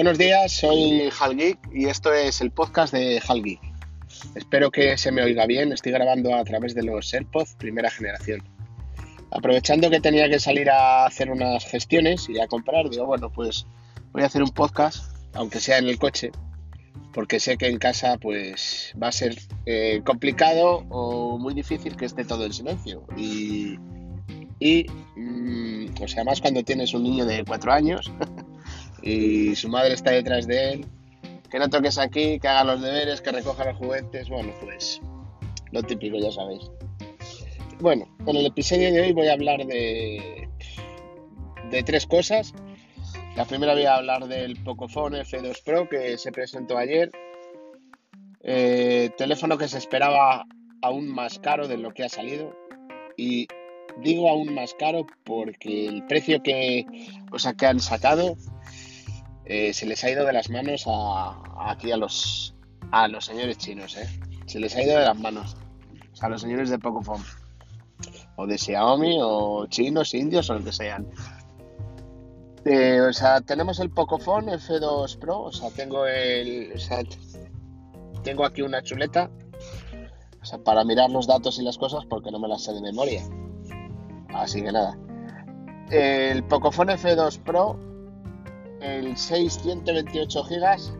Buenos días, soy Hal Geek y esto es el podcast de Hal Geek. Espero que se me oiga bien, estoy grabando a través de los AirPods primera generación. Aprovechando que tenía que salir a hacer unas gestiones y a comprar, digo, bueno, pues voy a hacer un podcast, aunque sea en el coche, porque sé que en casa pues va a ser eh, complicado o muy difícil que esté todo en silencio. Y, y mm, o sea, más cuando tienes un niño de cuatro años y su madre está detrás de él, que no toques aquí, que haga los deberes, que recoja los juguetes, bueno, pues lo típico, ya sabéis. Bueno, en el episodio de hoy voy a hablar de, de tres cosas. La primera voy a hablar del Pocophone F2 Pro que se presentó ayer. Eh, teléfono que se esperaba aún más caro de lo que ha salido. Y digo aún más caro porque el precio que, o sea, que han sacado eh, se les ha ido de las manos a, aquí a los, a los señores chinos, ¿eh? Se les ha ido de las manos. O sea, a los señores de Pocophone. O de Xiaomi, o chinos, indios, o lo que sean. Eh, o sea, tenemos el Pocophone F2 Pro. O sea, tengo el. O sea, tengo aquí una chuleta. O sea, para mirar los datos y las cosas porque no me las sé de memoria. Así que nada. El Pocophone F2 Pro el 628 gigas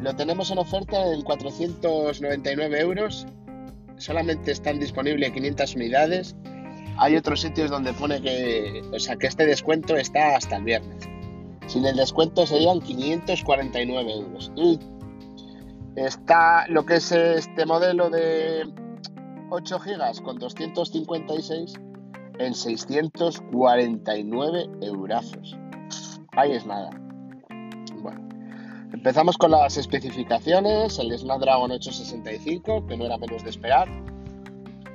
lo tenemos en oferta en 499 euros. Solamente están disponibles 500 unidades. Hay otros sitios donde pone que, o sea, que este descuento está hasta el viernes. Sin el descuento serían 549 euros. Y está lo que es este modelo de 8 gigas con 256 en 649 eurazos. Ahí es nada. Bueno, empezamos con las especificaciones. El Snapdragon 865, que no era menos de esperar,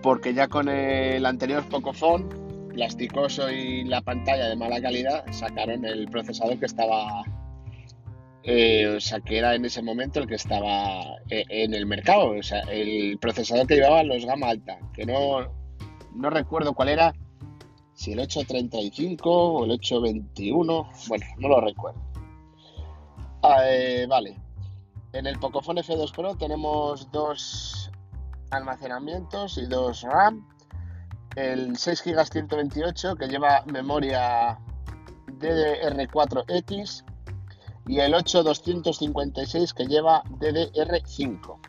porque ya con el anterior Pocophone, plasticoso y la pantalla de mala calidad, sacaron el procesador que estaba eh, o sea, que era en ese momento el que estaba eh, en el mercado, o sea, el procesador que llevaba los gama alta, que no, no recuerdo cuál era, si el 835 o el 821, bueno, no lo recuerdo. Ah, eh, vale, en el Pocophone F2 Pro tenemos dos almacenamientos y dos RAM. El 6 GB 128 que lleva memoria DDR4X y el 8256 que lleva DDR5.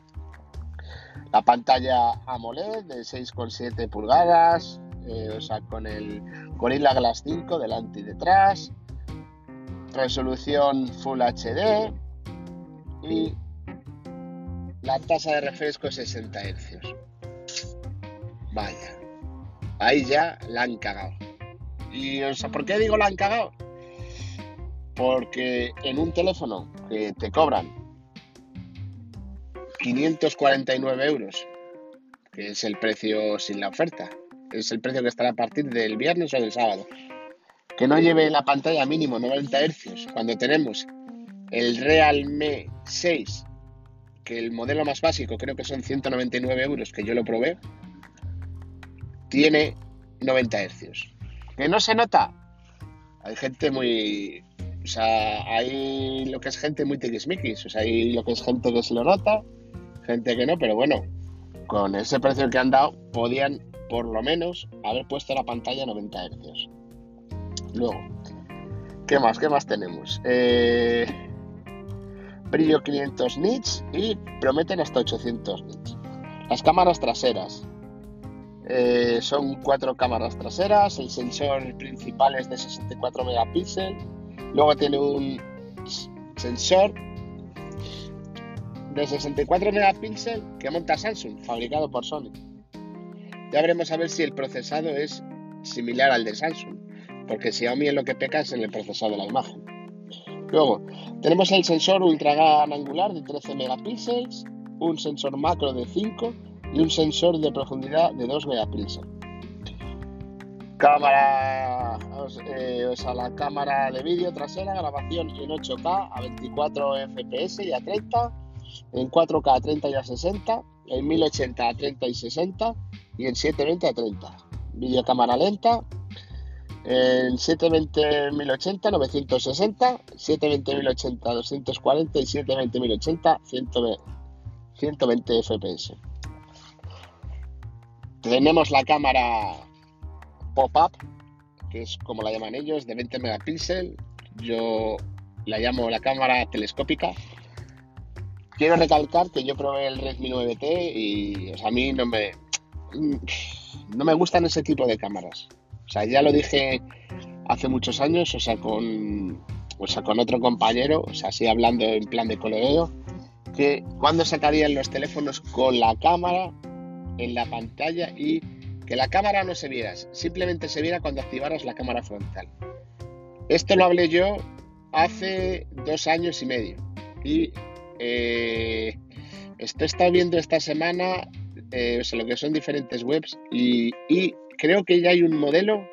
La pantalla AMOLED de 6,7 pulgadas, eh, o sea, con el Gorilla Glass 5 delante y detrás, resolución Full HD y la tasa de refresco 60 Hz. Vaya, ahí ya la han cagado. ¿Y o sea, por qué digo la han cagado? Porque en un teléfono que te cobran 549 euros, que es el precio sin la oferta, es el precio que estará a partir del viernes o del sábado. Que no lleve la pantalla mínimo 90 Hz cuando tenemos el Realme 6, que el modelo más básico creo que son 199 euros, que yo lo probé, tiene 90 Hz. ¿Que no se nota? Hay gente muy... O sea, hay lo que es gente muy tiquismiquis. O sea, hay lo que es gente que se lo nota, gente que no, pero bueno, con ese precio que han dado, podían por lo menos haber puesto la pantalla a 90 Hz. Luego, ¿qué más? ¿Qué más tenemos? Eh, brillo 500 nits y prometen hasta 800 nits. Las cámaras traseras. Eh, son cuatro cámaras traseras, el sensor principal es de 64 megapíxeles, luego tiene un sensor de 64 megapíxeles que monta Samsung, fabricado por Sony. Ya veremos a ver si el procesado es similar al de Samsung, porque Xiaomi es lo que peca es en el procesado de la imagen. Luego, tenemos el sensor ultra gran angular de 13 megapíxeles, un sensor macro de 5 y un sensor de profundidad de 2 megapíxeles. Cámara, eh, o sea, la cámara de vídeo trasera, grabación en 8K a 24 FPS y a 30, en 4K a 30 y a 60, en 1080 a 30 y 60 y en 720 a 30. Videocámara lenta, En 720.080, 960, 720.080, 240 y 720.080, 120 fps. Tenemos la cámara pop-up, que es como la llaman ellos, de 20 megapíxeles. Yo la llamo la cámara telescópica. Quiero recalcar que yo probé el Redmi 9T y a mí no me, no me gustan ese tipo de cámaras. O sea, ya lo dije hace muchos años, o sea, con, o sea, con otro compañero, o sea, así hablando en plan de colegio, que cuando sacarían los teléfonos con la cámara en la pantalla y que la cámara no se viera, simplemente se viera cuando activaras la cámara frontal. Esto lo hablé yo hace dos años y medio y eh, esto he viendo esta semana eh, o sea, lo que son diferentes webs y, creo que ya hay un modelo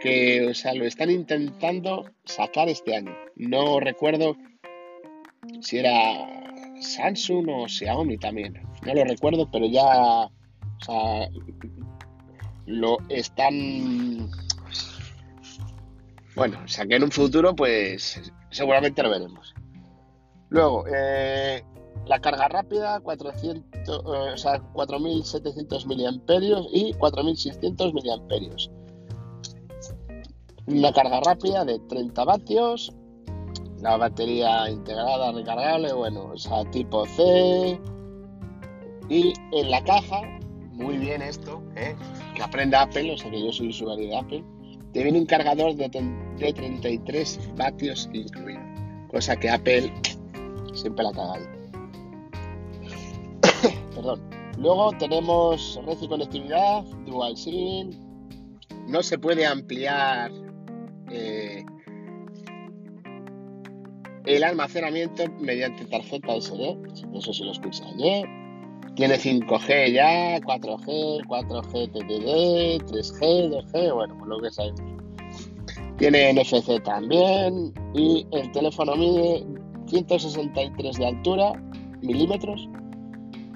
que o sea, lo están intentando sacar este año. No recuerdo si era Samsung o Xiaomi también. No lo recuerdo, pero ya o sea, lo están... Bueno, o sea que en un futuro pues seguramente lo veremos. Luego, eh, la carga rápida, 400, eh, o sea, 4700 miliamperios y 4600 miliamperios. Una carga rápida de 30 vatios. La batería integrada recargable, bueno, o sea, tipo C. Y en la caja, muy bien esto, ¿eh? que aprenda Apple, o sea que yo soy usuario de Apple, te viene un cargador de, de 33 vatios incluido. Cosa que Apple siempre la caga ahí. Luego tenemos red y conectividad, dual SIM. No se puede ampliar eh, el almacenamiento mediante tarjeta SD. Eso sí lo escuché ayer. Tiene 5G ya, 4G, 4G TTD, 3G, 2G, bueno, pues lo que sabemos. Tiene NFC también y el teléfono mide 163 de altura milímetros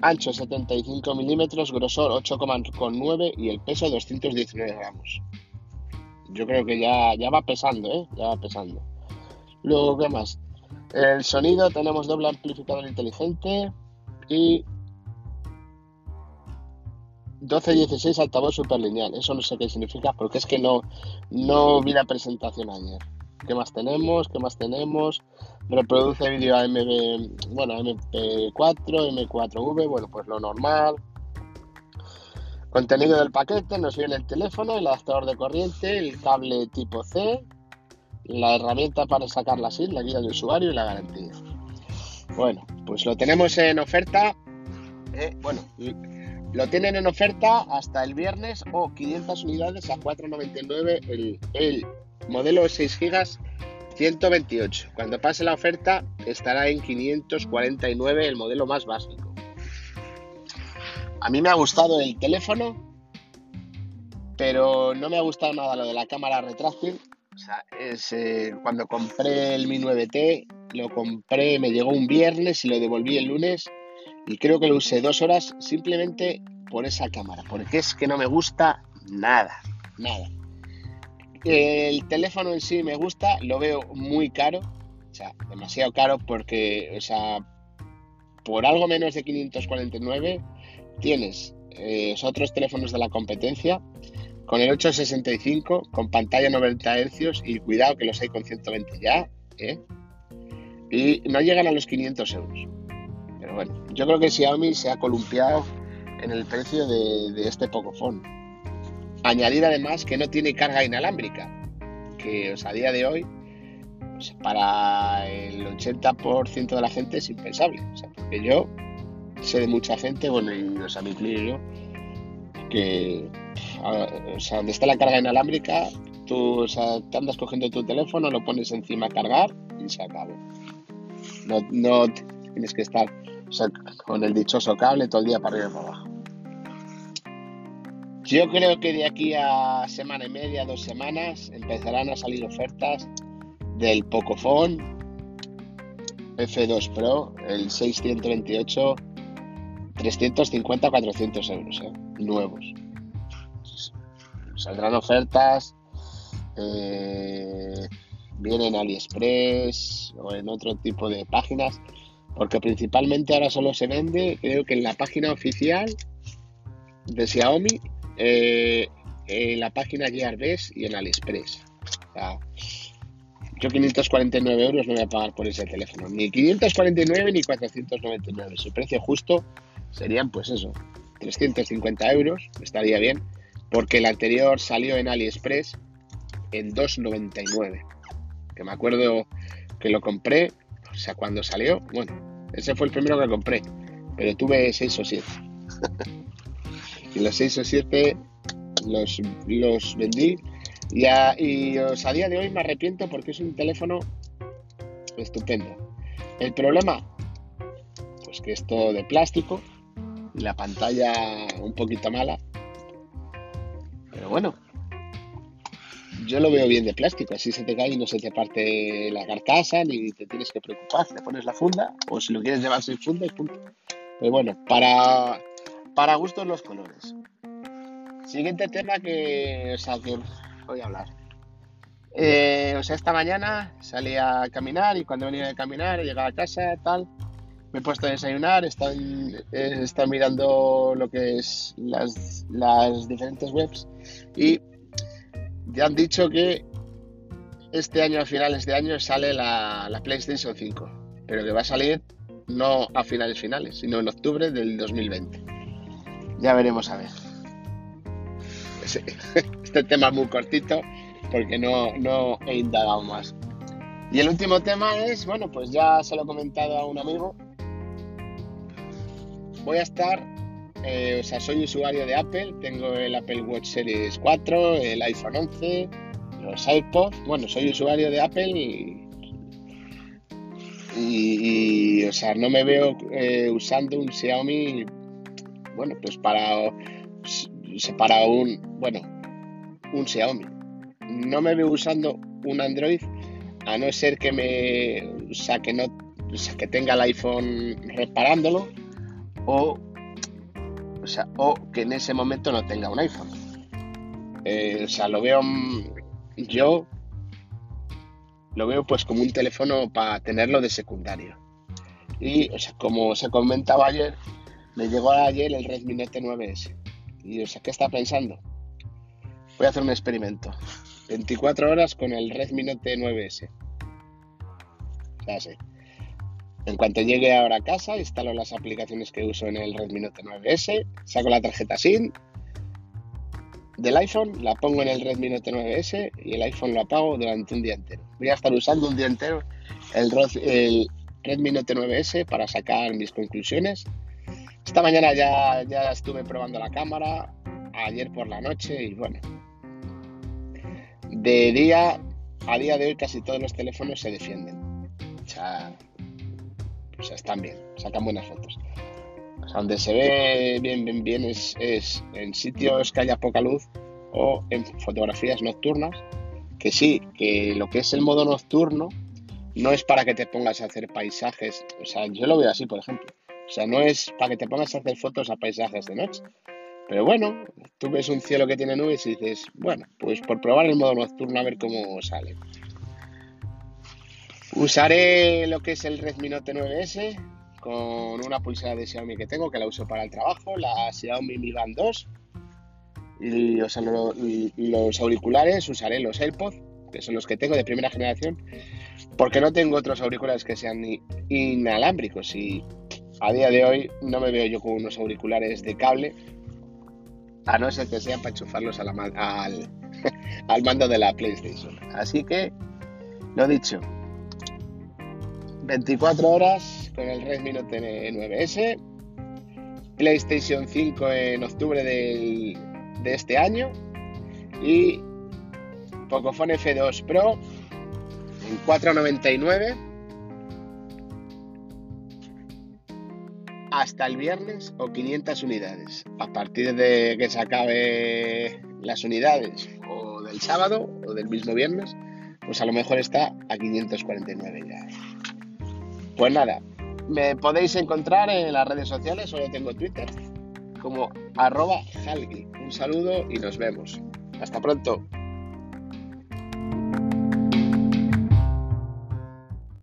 ancho 75 milímetros, grosor 8,9 y el peso 219 gramos. Yo creo que ya, ya va pesando, ¿eh? Ya va pesando. Luego, ¿qué más? El sonido, tenemos doble amplificador inteligente y 12-16 altavoz superlineal. Eso no sé qué significa porque es que no, no vi la presentación ayer. ¿Qué más tenemos? ¿Qué más tenemos? Reproduce vídeo a MB, bueno, MP4, M4V, bueno, pues lo normal. Contenido del paquete, nos viene el teléfono, el adaptador de corriente, el cable tipo C, la herramienta para sacar la SIM, la guía del usuario y la garantía. Bueno, pues lo tenemos en oferta. Eh, bueno, lo tienen en oferta hasta el viernes o 500 unidades a 4,99 el, el modelo 6 GB 128. Cuando pase la oferta estará en 549 el modelo más básico. A mí me ha gustado el teléfono, pero no me ha gustado nada lo de la cámara retráctil. O sea, es, eh, cuando compré el Mi 9T, lo compré, me llegó un viernes y lo devolví el lunes y creo que lo usé dos horas simplemente por esa cámara, porque es que no me gusta nada, nada. El teléfono en sí me gusta, lo veo muy caro, o sea, demasiado caro porque, o sea, por algo menos de 549 tienes eh, otros teléfonos de la competencia con el 865, con pantalla 90 Hz y cuidado que los hay con 120 ya, ¿eh? Y no llegan a los 500 euros. Pero bueno, yo creo que Xiaomi se ha columpiado en el precio de, de este Pocophone. Añadir además que no tiene carga inalámbrica, que a día de hoy pues, para el 80% de la gente es impensable. porque yo sé de mucha gente, bueno, y o sea, me yo, que o sea, donde está la carga inalámbrica, tú o sea, te andas cogiendo tu teléfono, lo pones encima a cargar y se acabó. No, no tienes que estar con el dichoso cable todo el día para arriba y para abajo. Yo creo que de aquí a semana y media, dos semanas, empezarán a salir ofertas del Pocophone F2 Pro, el 628, 350 400 euros, ¿eh? nuevos. Saldrán ofertas eh, viene en AliExpress o en otro tipo de páginas, porque principalmente ahora solo se vende, creo que en la página oficial de Xiaomi, eh, en la página Gearbest y en AliExpress. yo 549 euros no voy a pagar por ese teléfono, ni 549 ni 499. Su precio justo serían, pues eso, 350 euros, estaría bien, porque el anterior salió en AliExpress en 2,99. Que me acuerdo que lo compré, o sea, cuando salió, bueno, ese fue el primero que compré, pero tuve 6 o 7. Y los 6 o 7 los, los vendí y a, y a día de hoy me arrepiento porque es un teléfono estupendo. El problema, pues que es todo de plástico y la pantalla un poquito mala. Pero bueno, yo lo veo bien de plástico, así se te cae y no se te parte la carcasa ni te tienes que preocupar. Le pones la funda o si lo quieres llevar sin funda y punto. Pero bueno, para, para gustos los colores. Siguiente tema que, o voy a hablar. Eh, o sea, esta mañana salí a caminar y cuando venía de caminar, llegaba a casa, tal, me he puesto a desayunar, estado, mirando lo que es las, las diferentes webs y ya han dicho que este año, a finales de año, sale la, la, PlayStation 5, pero que va a salir no a finales finales, sino en octubre del 2020. Ya veremos a ver. Este tema es muy cortito porque no, no he indagado más. Y el último tema es, bueno, pues ya se lo he comentado a un amigo. Voy a estar eh, o sea, soy usuario de Apple, tengo el Apple Watch Series 4, el iPhone 11, los iPods. Bueno, soy usuario de Apple y, o sea, no me veo eh, usando un Xiaomi, bueno, pues para, para un, bueno, un Xiaomi. No me veo usando un Android a no ser que me, o sea, que no, que tenga el iPhone reparándolo o o que en ese momento no tenga un iPhone. Eh, o sea, lo veo mm, yo lo veo pues como un teléfono para tenerlo de secundario. Y, o sea, como os he comentado ayer, me llegó ayer el Redmi Note 9S. Y, o sea, ¿qué está pensando? Voy a hacer un experimento. 24 horas con el Redmi Note 9S. O sea, sí. En cuanto llegue ahora a casa, instalo las aplicaciones que uso en el Redmi Note 9S, saco la tarjeta SIM del iPhone, la pongo en el Redmi Note 9S y el iPhone lo apago durante un día entero. Voy a estar usando un día entero el, Redmi Note 9S para sacar mis conclusiones. Esta mañana ya, ya estuve probando la cámara, ayer por la noche y bueno. De día, a día de hoy casi todos los teléfonos se defienden. O sea, o sea, están bien, sacan buenas fotos. O sea, donde se ve bien, bien, bien es, en sitios que haya poca luz o en fotografías nocturnas, que sí, que lo que es el modo nocturno no es para que te pongas a hacer paisajes, o sea, yo lo veo así, por ejemplo. O sea, no es para que te pongas a hacer fotos a paisajes de noche. Pero bueno, tú ves un cielo que tiene nubes y dices, bueno, pues por probar el modo nocturno a ver cómo sale. Usaré lo que es el Redmi Note 9S con una pulsera de Xiaomi que tengo, que la uso para el trabajo, la Xiaomi Mi Band 2. Y, los auriculares usaré los AirPods, que son los que tengo de primera generación, porque no tengo otros auriculares que sean inalámbricos y a día de hoy no me veo yo con unos auriculares de cable, a no ser que sean para enchufarlos al, al mando de la PlayStation. Así que, lo dicho, 24 horas con el Redmi Note 9S, PlayStation 5 en octubre de este año y Pocophone F2 Pro en 499 hasta el viernes o 500 unidades. A partir de que se acabe las unidades o del sábado o del mismo viernes, pues a lo mejor está a 549 ya. Pues nada, me podéis encontrar en las redes sociales, solo tengo Twitter, como arroba Un saludo y nos vemos. Hasta pronto.